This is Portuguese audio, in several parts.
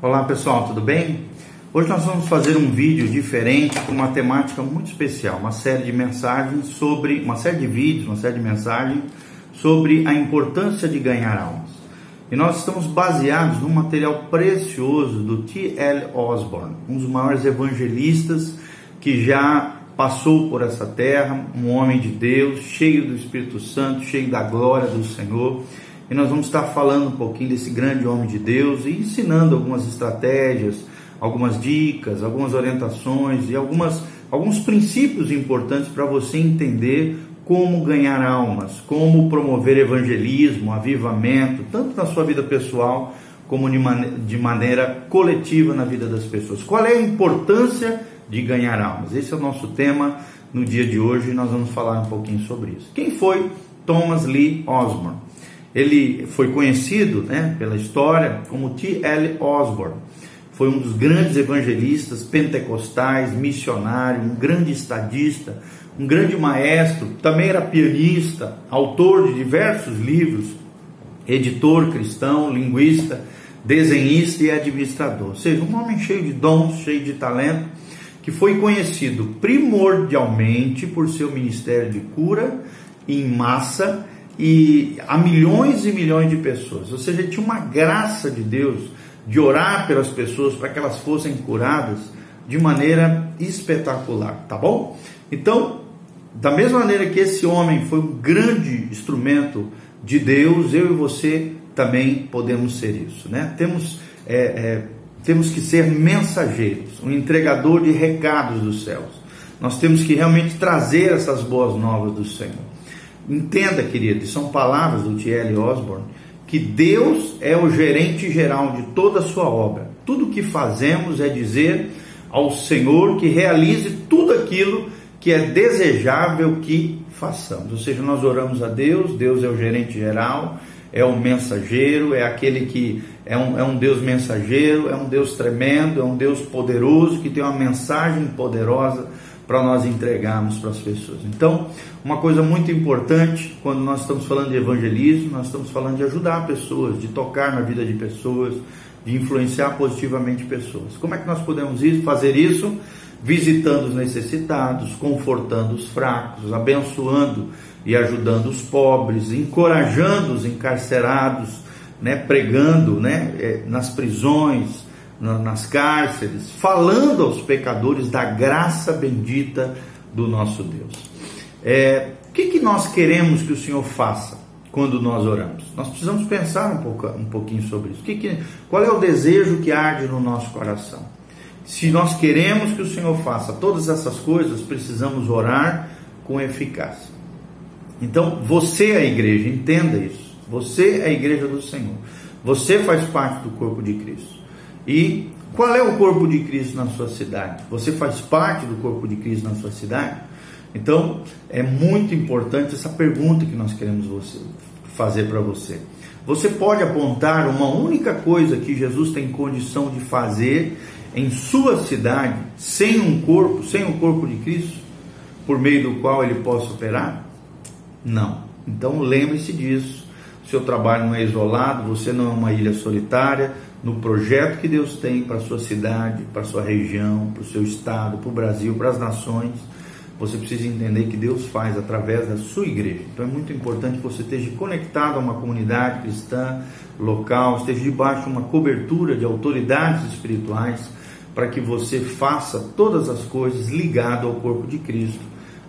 Olá pessoal, tudo bem? Hoje nós vamos fazer um vídeo diferente com uma temática muito especial, uma série de mensagens sobre, uma série de vídeos, uma série de mensagens sobre a importância de ganhar almas. E nós estamos baseados num material precioso do T.L. Osborne, um dos maiores evangelistas que já passou por essa terra, um homem de Deus, cheio do Espírito Santo, cheio da glória do Senhor e nós vamos estar falando um pouquinho desse grande homem de Deus e ensinando algumas estratégias, algumas dicas, algumas orientações e algumas, alguns princípios importantes para você entender como ganhar almas, como promover evangelismo, avivamento, tanto na sua vida pessoal como de maneira coletiva na vida das pessoas. Qual é a importância de ganhar almas? Esse é o nosso tema no dia de hoje e nós vamos falar um pouquinho sobre isso. Quem foi Thomas Lee Osborne? Ele foi conhecido né, pela história como T.L. Osborne. Foi um dos grandes evangelistas pentecostais, missionário, um grande estadista, um grande maestro, também era pianista, autor de diversos livros, editor cristão, linguista, desenhista e administrador. Ou seja, um homem cheio de dons, cheio de talento, que foi conhecido primordialmente por seu ministério de cura em massa e a milhões e milhões de pessoas. Ou seja, tinha uma graça de Deus de orar pelas pessoas para que elas fossem curadas de maneira espetacular, tá bom? Então, da mesma maneira que esse homem foi um grande instrumento de Deus, eu e você também podemos ser isso, né? Temos, é, é, temos que ser mensageiros, um entregador de recados dos céus. Nós temos que realmente trazer essas boas novas do Senhor. Entenda, querido, são palavras do T.L. Osborne, que Deus é o gerente geral de toda a sua obra. Tudo o que fazemos é dizer ao Senhor que realize tudo aquilo que é desejável que façamos. Ou seja, nós oramos a Deus, Deus é o gerente geral, é o mensageiro, é aquele que é um, é um Deus mensageiro, é um Deus tremendo, é um Deus poderoso que tem uma mensagem poderosa para nós entregarmos para as pessoas. Então, uma coisa muito importante quando nós estamos falando de evangelismo, nós estamos falando de ajudar pessoas, de tocar na vida de pessoas, de influenciar positivamente pessoas. Como é que nós podemos fazer isso? Visitando os necessitados, confortando os fracos, abençoando e ajudando os pobres, encorajando os encarcerados, né, pregando né, eh, nas prisões, nas cárceres, falando aos pecadores da graça bendita do nosso Deus. É, o que, que nós queremos que o Senhor faça quando nós oramos? Nós precisamos pensar um, pouco, um pouquinho sobre isso. Que que, qual é o desejo que arde no nosso coração? Se nós queremos que o Senhor faça todas essas coisas, precisamos orar com eficácia. Então, você é a igreja, entenda isso. Você é a igreja do Senhor. Você faz parte do corpo de Cristo. E qual é o corpo de Cristo na sua cidade? Você faz parte do corpo de Cristo na sua cidade? Então, é muito importante essa pergunta que nós queremos você, fazer para você. Você pode apontar uma única coisa que Jesus tem condição de fazer em sua cidade, sem um corpo, sem o corpo de Cristo, por meio do qual ele possa operar? Não. Então lembre-se disso. Seu trabalho não é isolado, você não é uma ilha solitária, no projeto que Deus tem para sua cidade, para sua região, para o seu estado, para o Brasil, para as nações, você precisa entender que Deus faz através da sua igreja. Então é muito importante que você esteja conectado a uma comunidade cristã local, esteja debaixo de uma cobertura de autoridades espirituais, para que você faça todas as coisas ligado ao corpo de Cristo,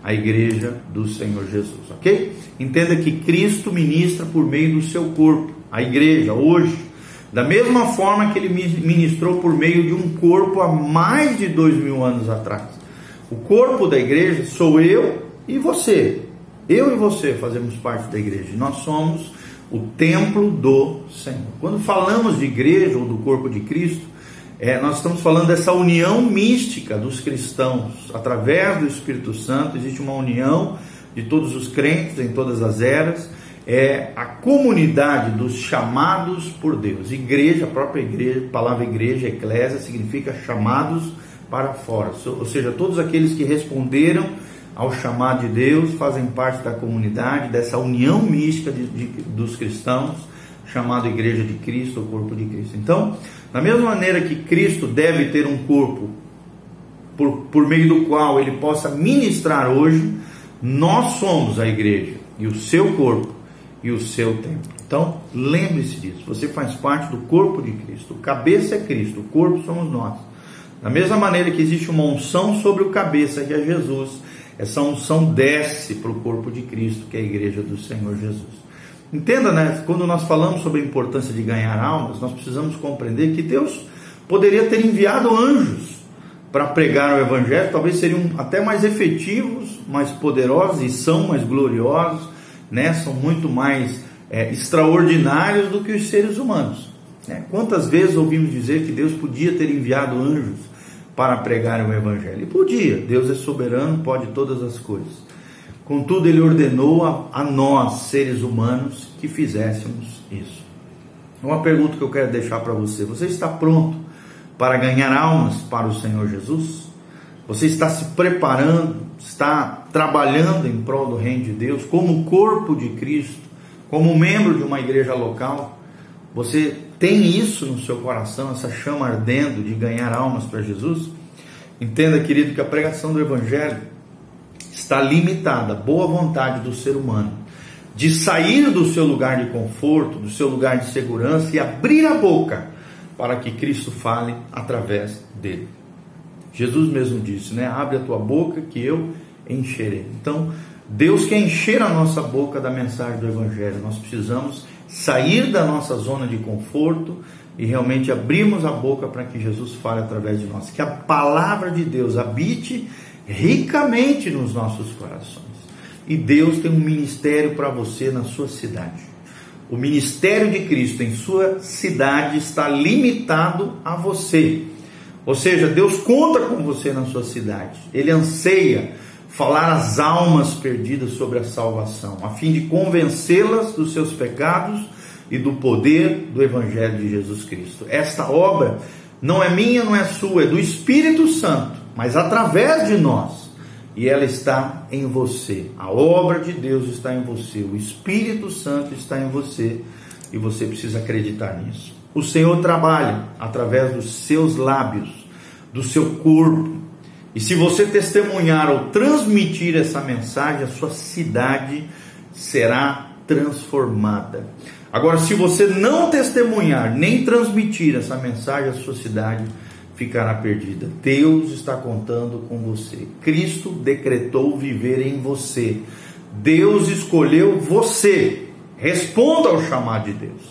a igreja do Senhor Jesus, ok? Entenda que Cristo ministra por meio do seu corpo, a igreja, hoje da mesma forma que ele ministrou por meio de um corpo há mais de dois mil anos atrás. O corpo da igreja sou eu e você. Eu e você fazemos parte da igreja. Nós somos o templo do Senhor. Quando falamos de igreja ou do corpo de Cristo, é, nós estamos falando dessa união mística dos cristãos. Através do Espírito Santo existe uma união de todos os crentes em todas as eras é a comunidade dos chamados por Deus. Igreja, a própria igreja, a palavra igreja, eclésia, significa chamados para fora. Ou seja, todos aqueles que responderam ao chamado de Deus fazem parte da comunidade, dessa união mística de, de, dos cristãos, chamado Igreja de Cristo, o corpo de Cristo. Então, da mesma maneira que Cristo deve ter um corpo por, por meio do qual ele possa ministrar hoje, nós somos a igreja e o seu corpo e o seu templo. Então, lembre-se disso. Você faz parte do corpo de Cristo. O cabeça é Cristo, o corpo somos nós. Da mesma maneira que existe uma unção sobre o cabeça, que é Jesus, essa unção desce para o corpo de Cristo, que é a igreja do Senhor Jesus. Entenda, né? Quando nós falamos sobre a importância de ganhar almas, nós precisamos compreender que Deus poderia ter enviado anjos para pregar o evangelho, talvez seriam até mais efetivos, mais poderosos e são mais gloriosos, né? São muito mais é, extraordinários do que os seres humanos. Né? Quantas vezes ouvimos dizer que Deus podia ter enviado anjos para pregar o Evangelho? E podia, Deus é soberano, pode todas as coisas. Contudo, Ele ordenou a, a nós, seres humanos, que fizéssemos isso. Uma pergunta que eu quero deixar para você: você está pronto para ganhar almas para o Senhor Jesus? Você está se preparando, está trabalhando em prol do Reino de Deus, como corpo de Cristo, como membro de uma igreja local? Você tem isso no seu coração, essa chama ardendo de ganhar almas para Jesus? Entenda, querido, que a pregação do Evangelho está limitada à boa vontade do ser humano de sair do seu lugar de conforto, do seu lugar de segurança e abrir a boca para que Cristo fale através dele. Jesus mesmo disse, né? Abre a tua boca que eu encherei. Então, Deus quer encher a nossa boca da mensagem do Evangelho. Nós precisamos sair da nossa zona de conforto e realmente abrirmos a boca para que Jesus fale através de nós. Que a palavra de Deus habite ricamente nos nossos corações. E Deus tem um ministério para você na sua cidade. O ministério de Cristo em sua cidade está limitado a você. Ou seja, Deus conta com você na sua cidade. Ele anseia falar às almas perdidas sobre a salvação, a fim de convencê-las dos seus pecados e do poder do Evangelho de Jesus Cristo. Esta obra não é minha, não é sua, é do Espírito Santo, mas através de nós. E ela está em você. A obra de Deus está em você. O Espírito Santo está em você. E você precisa acreditar nisso. O Senhor trabalha através dos seus lábios, do seu corpo, e se você testemunhar ou transmitir essa mensagem, a sua cidade será transformada. Agora, se você não testemunhar nem transmitir essa mensagem, a sua cidade ficará perdida. Deus está contando com você. Cristo decretou viver em você. Deus escolheu você. Responda ao chamado de Deus.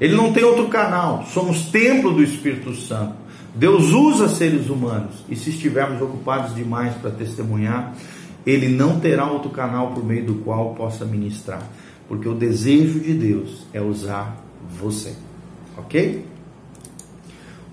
Ele não tem outro canal. Somos templo do Espírito Santo. Deus usa seres humanos e se estivermos ocupados demais para testemunhar, ele não terá outro canal por meio do qual possa ministrar, porque o desejo de Deus é usar você. OK?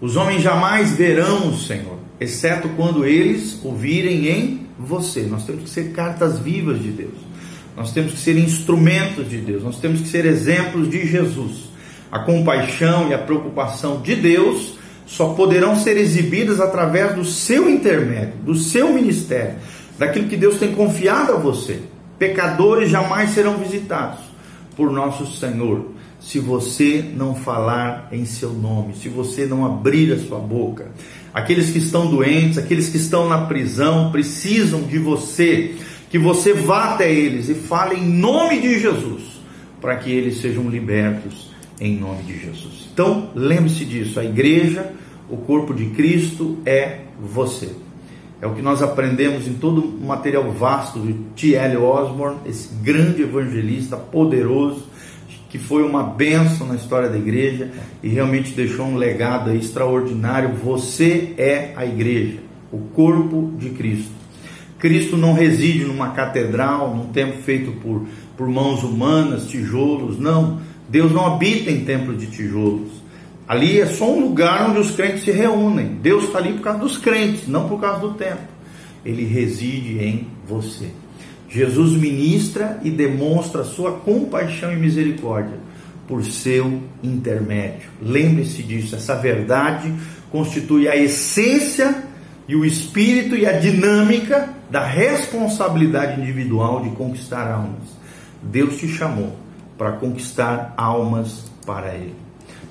Os homens jamais verão o Senhor, exceto quando eles ouvirem em você. Nós temos que ser cartas vivas de Deus. Nós temos que ser instrumentos de Deus. Nós temos que ser exemplos de Jesus. A compaixão e a preocupação de Deus só poderão ser exibidas através do seu intermédio, do seu ministério, daquilo que Deus tem confiado a você. Pecadores jamais serão visitados por nosso Senhor se você não falar em seu nome, se você não abrir a sua boca. Aqueles que estão doentes, aqueles que estão na prisão, precisam de você, que você vá até eles e fale em nome de Jesus, para que eles sejam libertos em nome de Jesus. Então, lembre-se disso, a igreja o corpo de Cristo é você. É o que nós aprendemos em todo o material vasto de T.L. Osborne, esse grande evangelista poderoso, que foi uma bênção na história da igreja e realmente deixou um legado extraordinário. Você é a igreja, o corpo de Cristo. Cristo não reside numa catedral, num templo feito por, por mãos humanas, tijolos, não. Deus não habita em templo de tijolos. Ali é só um lugar onde os crentes se reúnem. Deus está ali por causa dos crentes, não por causa do templo. Ele reside em você. Jesus ministra e demonstra sua compaixão e misericórdia por seu intermédio. Lembre-se disso, essa verdade constitui a essência e o espírito e a dinâmica da responsabilidade individual de conquistar almas. Deus te chamou para conquistar almas para Ele.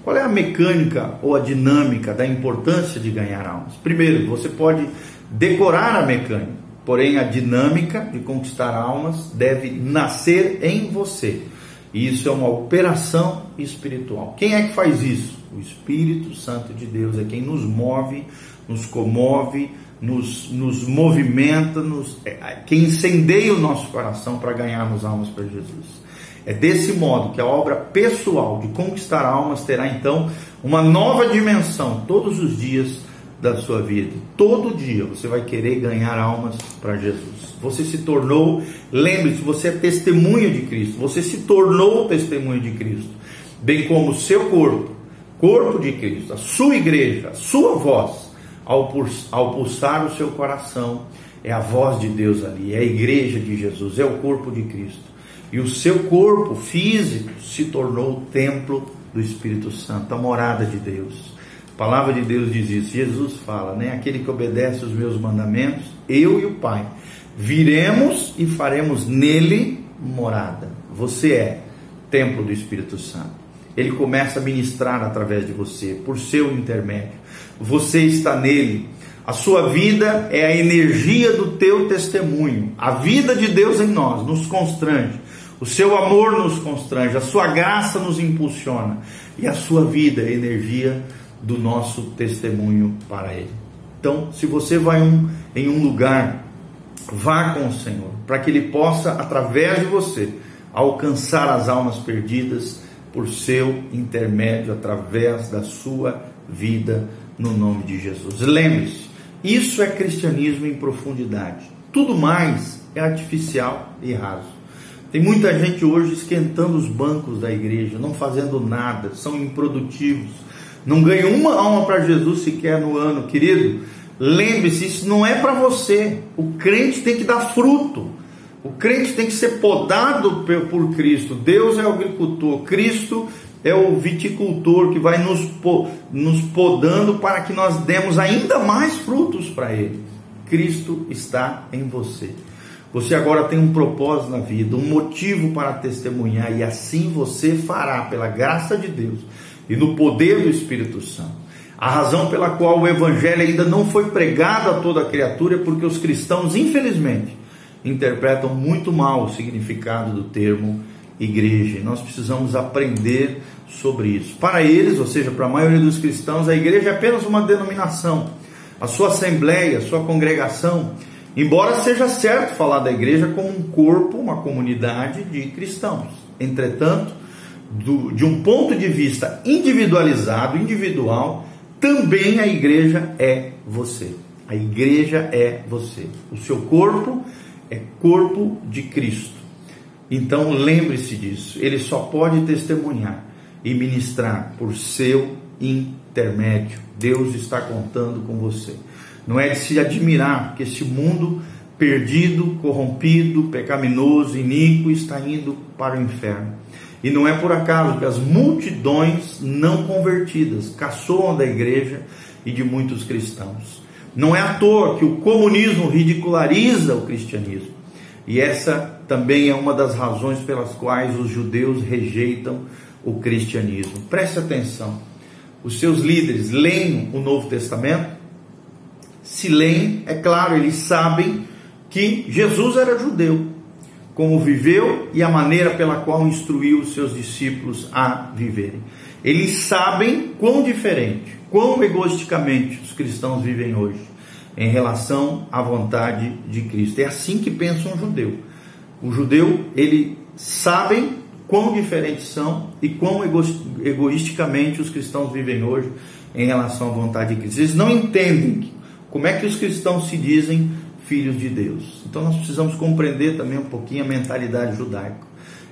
Qual é a mecânica ou a dinâmica da importância de ganhar almas? Primeiro, você pode decorar a mecânica, porém a dinâmica de conquistar almas deve nascer em você. Isso é uma operação espiritual. Quem é que faz isso? O Espírito Santo de Deus é quem nos move, nos comove, nos, nos movimenta, nos, é, quem incendeia o nosso coração para ganharmos almas para Jesus. É desse modo que a obra pessoal de conquistar almas terá então uma nova dimensão todos os dias da sua vida. Todo dia você vai querer ganhar almas para Jesus. Você se tornou, lembre-se, você é testemunha de Cristo. Você se tornou testemunha de Cristo, bem como o seu corpo, corpo de Cristo, a sua igreja, a sua voz, ao, ao pulsar o seu coração, é a voz de Deus ali, é a igreja de Jesus, é o corpo de Cristo. E o seu corpo físico se tornou o templo do Espírito Santo, a morada de Deus. A palavra de Deus diz isso. Jesus fala, né? Aquele que obedece os meus mandamentos, eu e o Pai, viremos e faremos nele morada. Você é templo do Espírito Santo. Ele começa a ministrar através de você, por seu intermédio. Você está nele. A sua vida é a energia do teu testemunho. A vida de Deus em nós nos constrange. O seu amor nos constrange, a sua graça nos impulsiona e a sua vida é energia do nosso testemunho para Ele. Então, se você vai um, em um lugar, vá com o Senhor, para que Ele possa, através de você, alcançar as almas perdidas por seu intermédio, através da sua vida, no nome de Jesus. Lembre-se, isso é cristianismo em profundidade. Tudo mais é artificial e raso. Tem muita gente hoje esquentando os bancos da igreja, não fazendo nada, são improdutivos, não ganham uma alma para Jesus sequer no ano, querido. Lembre-se, isso não é para você. O crente tem que dar fruto. O crente tem que ser podado por Cristo. Deus é o agricultor, Cristo é o viticultor que vai nos, nos podando para que nós demos ainda mais frutos para Ele. Cristo está em você. Você agora tem um propósito na vida, um motivo para testemunhar, e assim você fará, pela graça de Deus e no poder do Espírito Santo. A razão pela qual o Evangelho ainda não foi pregado a toda a criatura é porque os cristãos, infelizmente, interpretam muito mal o significado do termo igreja. Nós precisamos aprender sobre isso. Para eles, ou seja, para a maioria dos cristãos, a igreja é apenas uma denominação. A sua assembleia, a sua congregação Embora seja certo falar da igreja como um corpo, uma comunidade de cristãos. Entretanto, do, de um ponto de vista individualizado, individual, também a igreja é você. A igreja é você. O seu corpo é corpo de Cristo. Então lembre-se disso. Ele só pode testemunhar e ministrar por seu intermédio. Deus está contando com você. Não é de se admirar que esse mundo perdido, corrompido, pecaminoso, iníquo está indo para o inferno. E não é por acaso que as multidões não convertidas caçoam da igreja e de muitos cristãos. Não é à toa que o comunismo ridiculariza o cristianismo. E essa também é uma das razões pelas quais os judeus rejeitam o cristianismo. Preste atenção. Os seus líderes leem o Novo Testamento se leem, é claro, eles sabem que Jesus era judeu, como viveu e a maneira pela qual instruiu os seus discípulos a viverem. Eles sabem quão diferente, quão egoisticamente os cristãos vivem hoje em relação à vontade de Cristo. É assim que pensa um judeu. O judeu, ele sabem quão diferentes são e quão egoisticamente os cristãos vivem hoje em relação à vontade de Cristo. Eles não entendem como é que os cristãos se dizem filhos de Deus? Então nós precisamos compreender também um pouquinho a mentalidade judaica.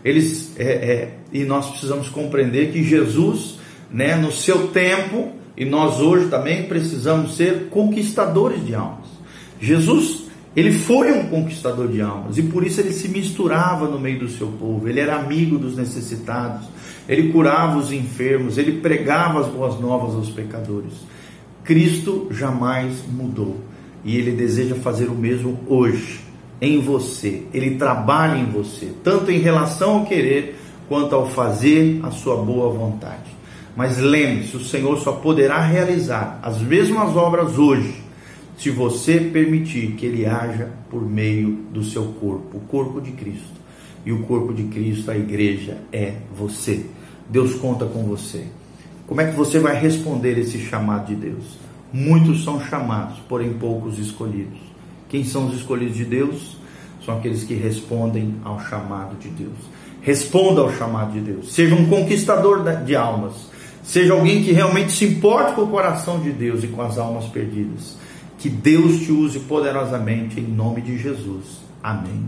Eles é, é, e nós precisamos compreender que Jesus, né, no seu tempo e nós hoje também precisamos ser conquistadores de almas. Jesus ele foi um conquistador de almas e por isso ele se misturava no meio do seu povo. Ele era amigo dos necessitados, ele curava os enfermos, ele pregava as boas novas aos pecadores. Cristo jamais mudou e ele deseja fazer o mesmo hoje em você. Ele trabalha em você, tanto em relação ao querer quanto ao fazer a sua boa vontade. Mas lembre-se, o Senhor só poderá realizar as mesmas obras hoje se você permitir que ele haja por meio do seu corpo, o corpo de Cristo. E o corpo de Cristo, a igreja, é você. Deus conta com você. Como é que você vai responder esse chamado de Deus? Muitos são chamados, porém poucos escolhidos. Quem são os escolhidos de Deus? São aqueles que respondem ao chamado de Deus. Responda ao chamado de Deus. Seja um conquistador de almas. Seja alguém que realmente se importe com o coração de Deus e com as almas perdidas. Que Deus te use poderosamente em nome de Jesus. Amém.